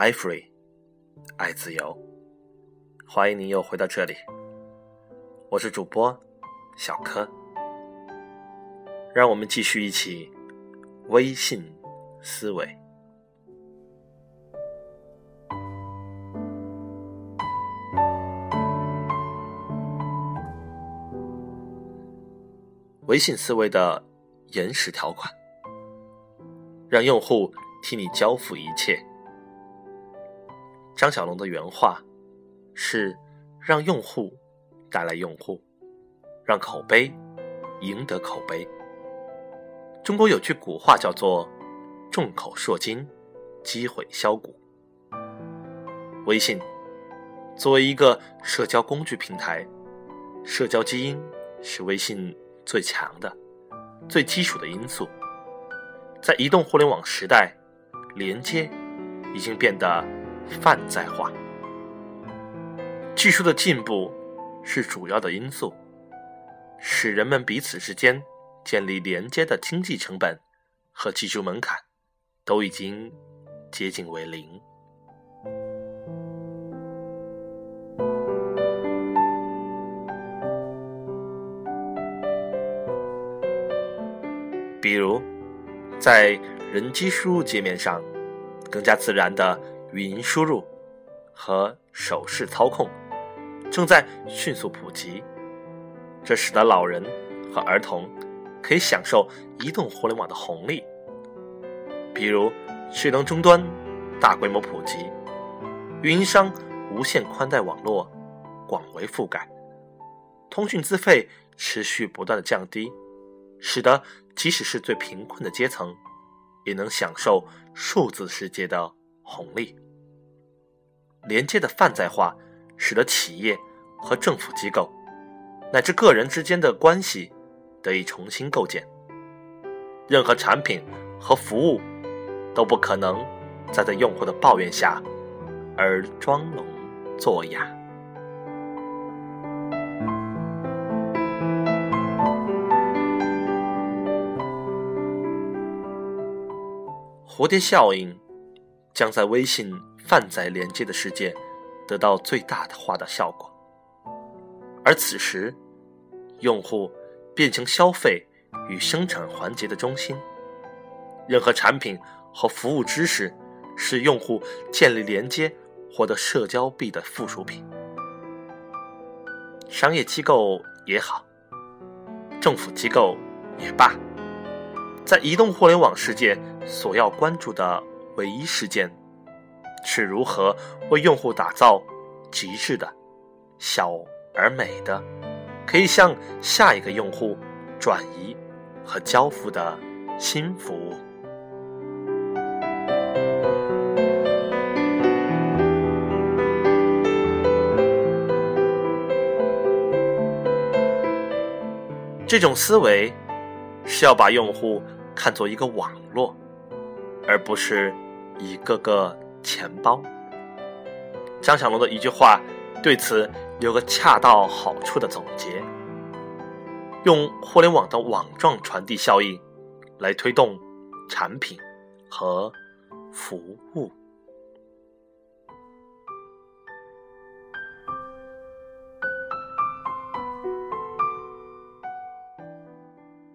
爱 free，爱自由。欢迎您又回到这里，我是主播小柯。让我们继续一起微信思维。微信思维的延时条款，让用户替你交付一切。张小龙的原话是：“让用户带来用户，让口碑赢得口碑。”中国有句古话叫做“众口铄金，积毁销骨”。微信作为一个社交工具平台，社交基因是微信。最强的、最基础的因素，在移动互联网时代，连接已经变得泛在化。技术的进步是主要的因素，使人们彼此之间建立连接的经济成本和技术门槛都已经接近为零。比如，在人机输入界面上，更加自然的语音输入和手势操控正在迅速普及，这使得老人和儿童可以享受移动互联网的红利。比如，智能终端大规模普及，运营商无线宽带网络广为覆盖，通讯资费持续不断的降低。使得即使是最贫困的阶层，也能享受数字世界的红利。连接的泛在化，使得企业和政府机构乃至个人之间的关系得以重新构建。任何产品和服务都不可能再在用户的抱怨下而装聋作哑。蝴蝶效应将在微信泛在连接的世界得到最大的化的效果，而此时，用户变成消费与生产环节的中心，任何产品和服务知识是用户建立连接、获得社交币的附属品。商业机构也好，政府机构也罢。在移动互联网世界，所要关注的唯一事件，是如何为用户打造极致的、小而美的、可以向下一个用户转移和交付的新服务。这种思维。是要把用户看作一个网络，而不是一个个钱包。张小龙的一句话对此有个恰到好处的总结：用互联网的网状传递效应来推动产品和服务。